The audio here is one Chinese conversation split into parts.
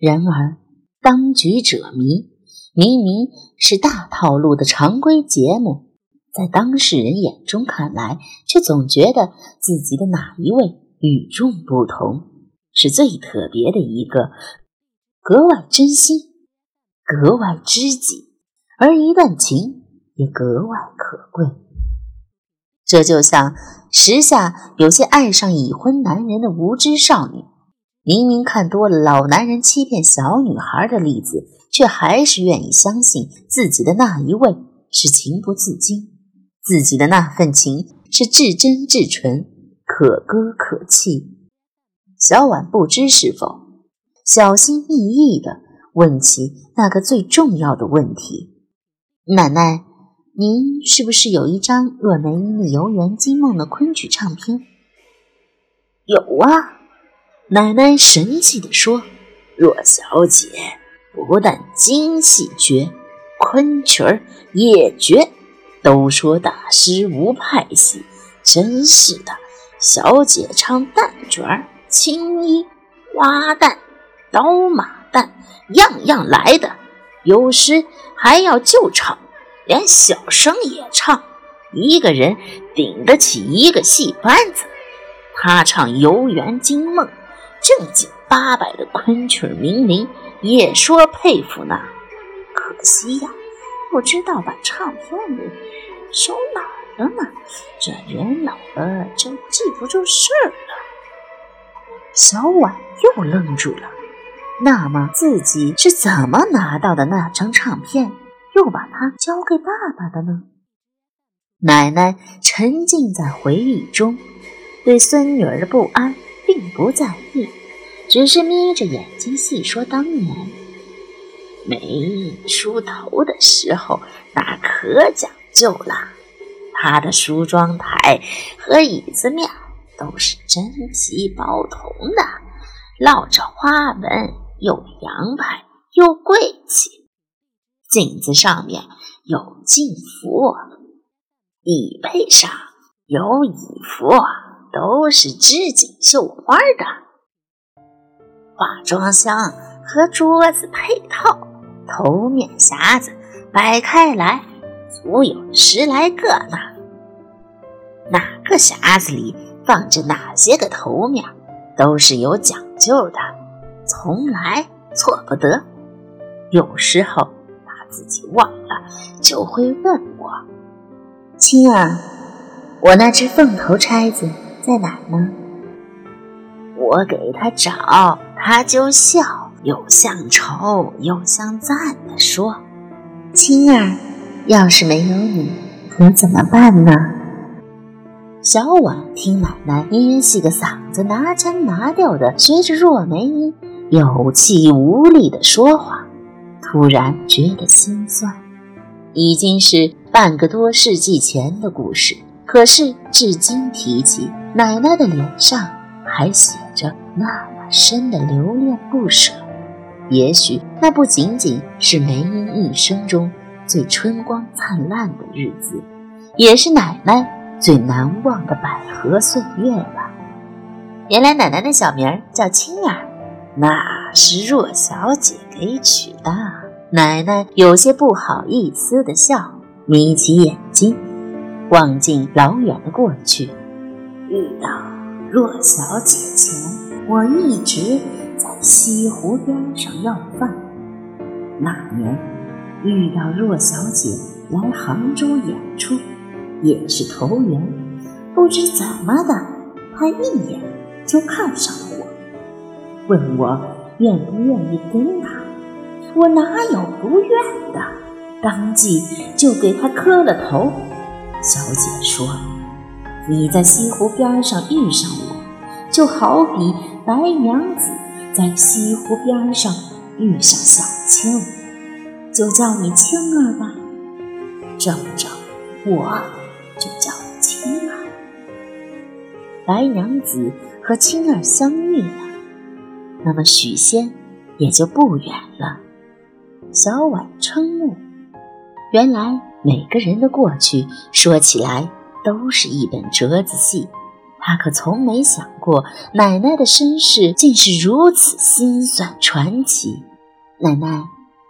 然而，当局者迷，明明是大套路的常规节目，在当事人眼中看来，却总觉得自己的哪一位与众不同，是最特别的一个，格外真心，格外知己，而一段情也格外可贵。这就像时下有些爱上已婚男人的无知少女。明明看多了老男人欺骗小女孩的例子，却还是愿意相信自己的那一位是情不自禁，自己的那份情是至真至纯，可歌可泣。小婉不知是否小心翼翼地问起那个最重要的问题：“奶奶，您是不是有一张若梅《游园惊梦》的昆曲唱片？”“有啊。”奶奶神气地说：“若小姐不但京戏绝，昆曲儿也绝。都说大师无派系，真是的。小姐唱旦角、青衣、花旦、刀马旦，样样来的。有时还要救场，连小生也唱。一个人顶得起一个戏班子。他唱《游园惊梦》。”正经八百的昆曲名伶也说佩服呢，可惜呀，不知道把唱片里收哪儿了呢。这人老了真记不住事儿了。小婉又愣住了。那么自己是怎么拿到的那张唱片，又把它交给爸爸的呢？奶奶沉浸在回忆中，对孙女儿的不安。并不在意，只是眯着眼睛细说当年梅英梳头的时候，那可讲究了。她的梳妆台和椅子面都是真皮包铜的，烙着花纹，又洋派又贵气。镜子上面有镜符，椅背上有椅符。都是织锦绣花的化妆箱和桌子配套，头面匣子摆开来，足有十来个呢。哪个匣子里放着哪些个头面，都是有讲究的，从来错不得。有时候把自己忘了，就会问我：“青儿，我那只凤头钗子。”在哪呢？我给他找，他就笑，又像愁又像赞的说：“青儿，要是没有你，可怎么办呢？”小婉听奶奶捏细个嗓子，拿腔拿调的学着若梅英有气无力的说话，突然觉得心酸。已经是半个多世纪前的故事。可是，至今提起，奶奶的脸上还写着那么深的留恋不舍。也许那不仅仅是梅英一生中最春光灿烂的日子，也是奶奶最难忘的百合岁月吧。原来奶奶的小名叫青儿，那是若小姐给取的。奶奶有些不好意思的笑，眯起眼。望尽老远的过去，遇到若小姐前，我一直在西湖边上要饭。那年遇到若小姐来杭州演出，也是投缘，不知怎么的，她一眼就看上了我，问我愿不愿意跟她。我哪有不愿的，当即就给她磕了头。小姐说：“你在西湖边上遇上我，就好比白娘子在西湖边上遇上小青，就叫你青儿吧。这么着，我就叫青儿。白娘子和青儿相遇了，那么许仙也就不远了。”小婉瞠目，原来。每个人的过去说起来都是一本折子戏，他可从没想过奶奶的身世竟是如此心酸传奇。奶奶，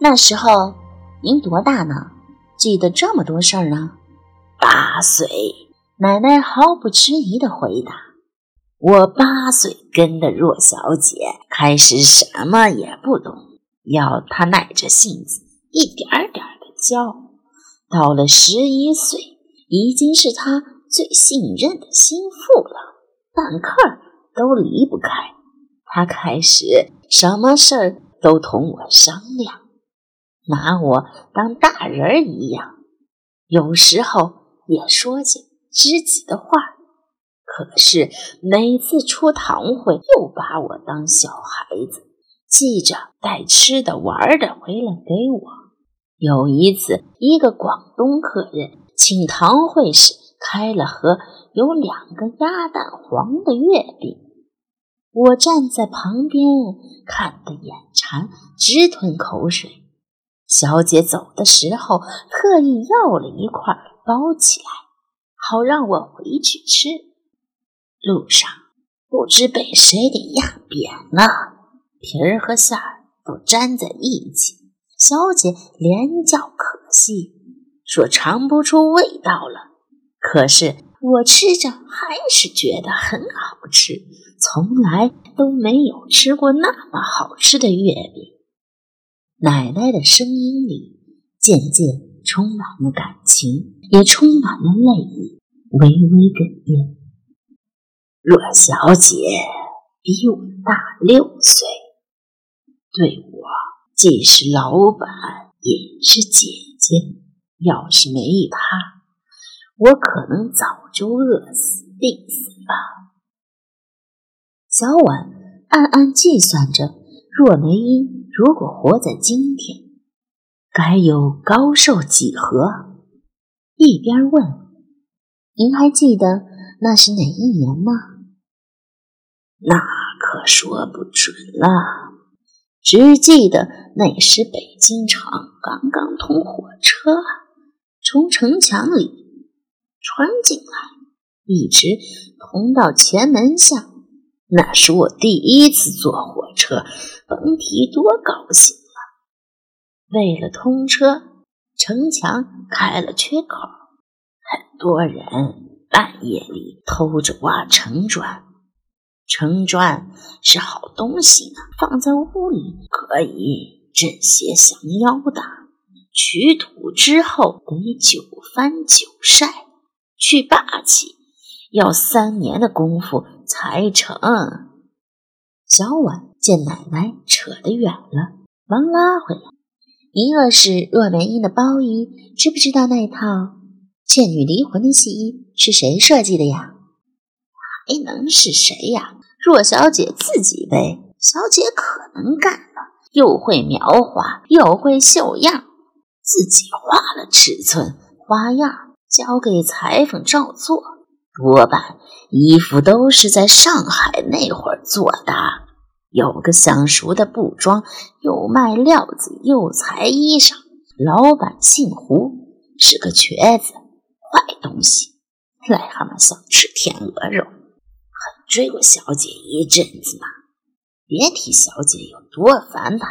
那时候您多大呢？记得这么多事儿呢？八岁。奶奶毫不迟疑地回答：“我八岁跟的若小姐，开始什么也不懂，要她耐着性子，一点点的教。到了十一岁，已经是他最信任的心腹了，半刻都离不开。他开始什么事儿都同我商量，拿我当大人一样，有时候也说些。”知己的话，可是每次出堂会，又把我当小孩子，记着带吃的玩的回来给我。有一次，一个广东客人请堂会时，开了盒有两个鸭蛋黄的月饼，我站在旁边看得眼馋，直吞口水。小姐走的时候，特意要了一块包起来。好让我回去吃。路上不知被谁给压扁了，皮儿和馅儿都粘在一起。小姐连叫可惜，说尝不出味道了。可是我吃着还是觉得很好吃，从来都没有吃过那么好吃的月饼。奶奶的声音里渐渐充满了感情。也充满了泪意，微微哽咽。若小姐比我大六岁，对我既是老板也是姐姐。要是没他，我可能早就饿死、病死了。小婉暗暗计算着，若梅英如果活在今天，该有高寿几何？一边问：“您还记得那是哪一年吗？”“那可说不准了，只记得那时北京城刚刚通火车，从城墙里穿进来，一直通到前门下。那是我第一次坐火车，甭提多高兴了。为了通车。”城墙开了缺口，很多人半夜里偷着挖城砖。城砖是好东西呢，放在屋里可以镇邪降妖的。取土之后得九翻九晒，去霸气要三年的功夫才成。小婉见奶奶扯得远了，忙拉回来。您若是若梅英的包衣，知不知道那套倩女离魂的戏衣是谁设计的呀？还能是谁呀？若小姐自己呗。小姐可能干了，又会描画，又会绣样，自己画了尺寸花样，交给裁缝照做。多半衣服都是在上海那会儿做的。有个相熟的布庄，又卖料子又裁衣裳。老板姓胡，是个瘸子，坏东西。癞蛤蟆想吃天鹅肉，很追过小姐一阵子嘛。别提小姐有多烦他。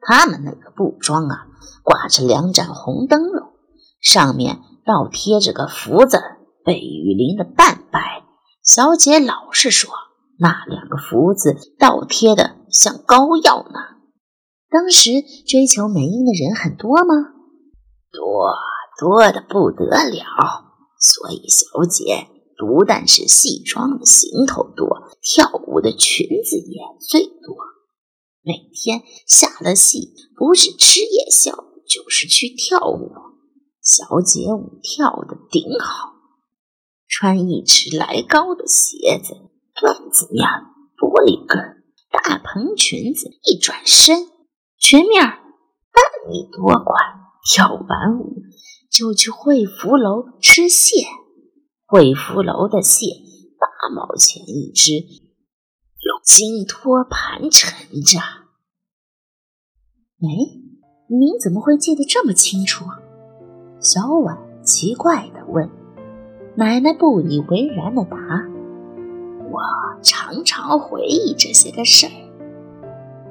他们那个布庄啊，挂着两盏红灯笼，上面倒贴着个福字，被雨淋的半白。小姐老是说。那两个福字倒贴的像膏药呢。当时追求梅英的人很多吗？多多的不得了。所以小姐不但是戏装的行头多，跳舞的裙子也最多。每天下了戏，不是吃夜宵，就是去跳舞。小姐舞跳的顶好，穿一尺来高的鞋子。缎子面玻璃跟大蓬裙子，一转身，裙面半米多宽。跳完舞就去惠福楼吃蟹，惠福楼的蟹八毛钱一只，用金托盘盛着。哎，您怎么会记得这么清楚？小婉奇怪地问。奶奶不以为然地答。我常常回忆这些个事儿。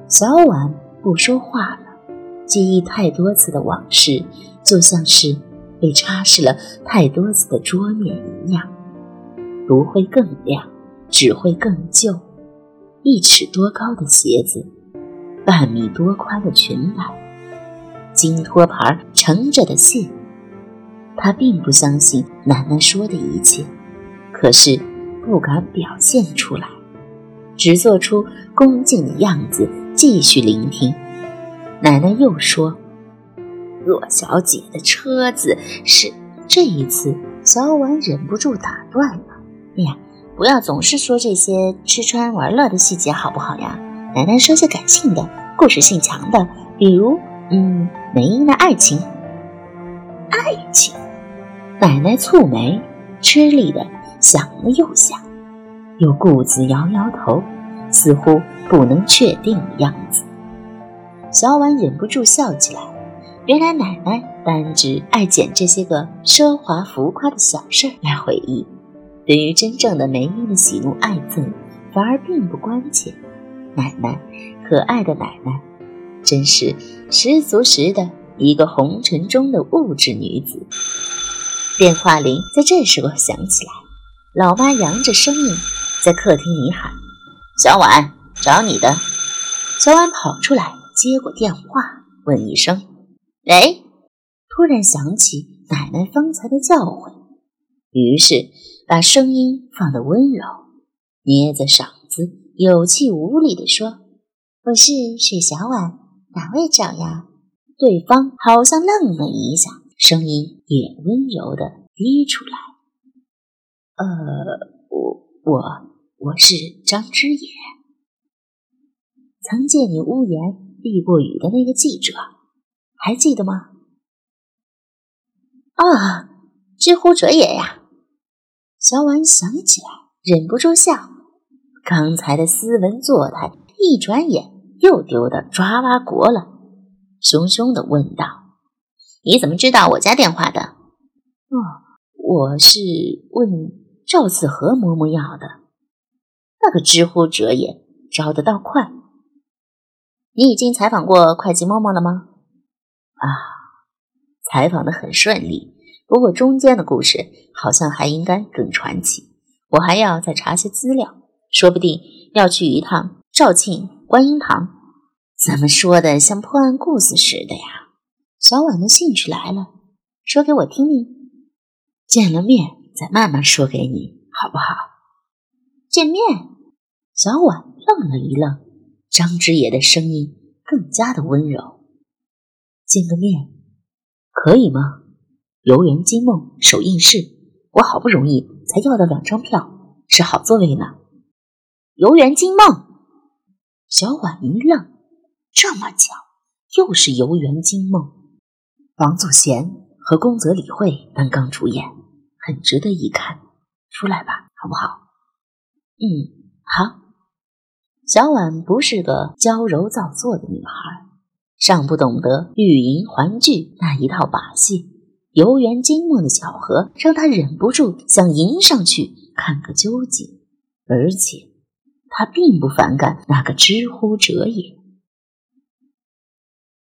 小婉不说话了，记忆太多次的往事，就像是被擦拭了太多次的桌面一样，不会更亮，只会更旧。一尺多高的鞋子，半米多宽的裙摆，金托盘盛着的信。他并不相信奶奶说的一切，可是不敢表现出来，只做出恭敬的样子，继续聆听。奶奶又说：“若小姐的车子是……”这一次，小婉忍不住打断了：“哎呀！”不要总是说这些吃穿玩乐的细节，好不好呀？奶奶说些感性的、故事性强的，比如，嗯，梅英的爱情。爱情？奶奶蹙眉，吃力的想了又想，又顾自摇摇头，似乎不能确定的样子。小婉忍不住笑起来。原来奶奶单只爱捡这些个奢华浮夸的小事儿来回忆。对于真正的梅英的喜怒哀憎，反而并不关切。奶奶，可爱的奶奶，真是十足十的一个红尘中的物质女子。电话铃在这时候响起来，老妈扬着声音在客厅里喊：“小婉，找你的。”小婉跑出来接过电话，问一声：“喂？”突然想起奶奶方才的教诲，于是。把声音放得温柔，捏着嗓子，有气无力地说：“我是水小婉，哪位找呀？”对方好像愣了一下，声音也温柔地低出来：“呃，我我我是张之野，曾借你屋檐避过雨的那个记者，还记得吗？”“啊，知乎者也呀。”小婉想起来，忍不住笑。刚才的斯文作态，一转眼又丢到抓娃国了。凶凶的问道：“你怎么知道我家电话的？”“哦，我是问赵子和嬷嬷要的。那个知乎者也招得到快。你已经采访过会计嬷嬷了吗？”“啊，采访的很顺利。”不过中间的故事好像还应该更传奇，我还要再查些资料，说不定要去一趟肇庆观音堂。怎么说的像破案故事似的呀？小婉的兴趣来了，说给我听听。见了面再慢慢说给你，好不好？见面？小婉愣了一愣，张之野的声音更加的温柔。见个面可以吗？游园惊梦首映式，我好不容易才要到两张票，是好座位呢。游园惊梦，小婉一愣，这么巧，又是游园惊梦。王祖贤和宫泽理惠担纲主演，很值得一看。出来吧，好不好？嗯，好。小婉不是个娇柔造作的女孩，尚不懂得欲迎还拒那一套把戏。游园惊梦的巧合让他忍不住想迎上去看个究竟，而且他并不反感那个知乎者也。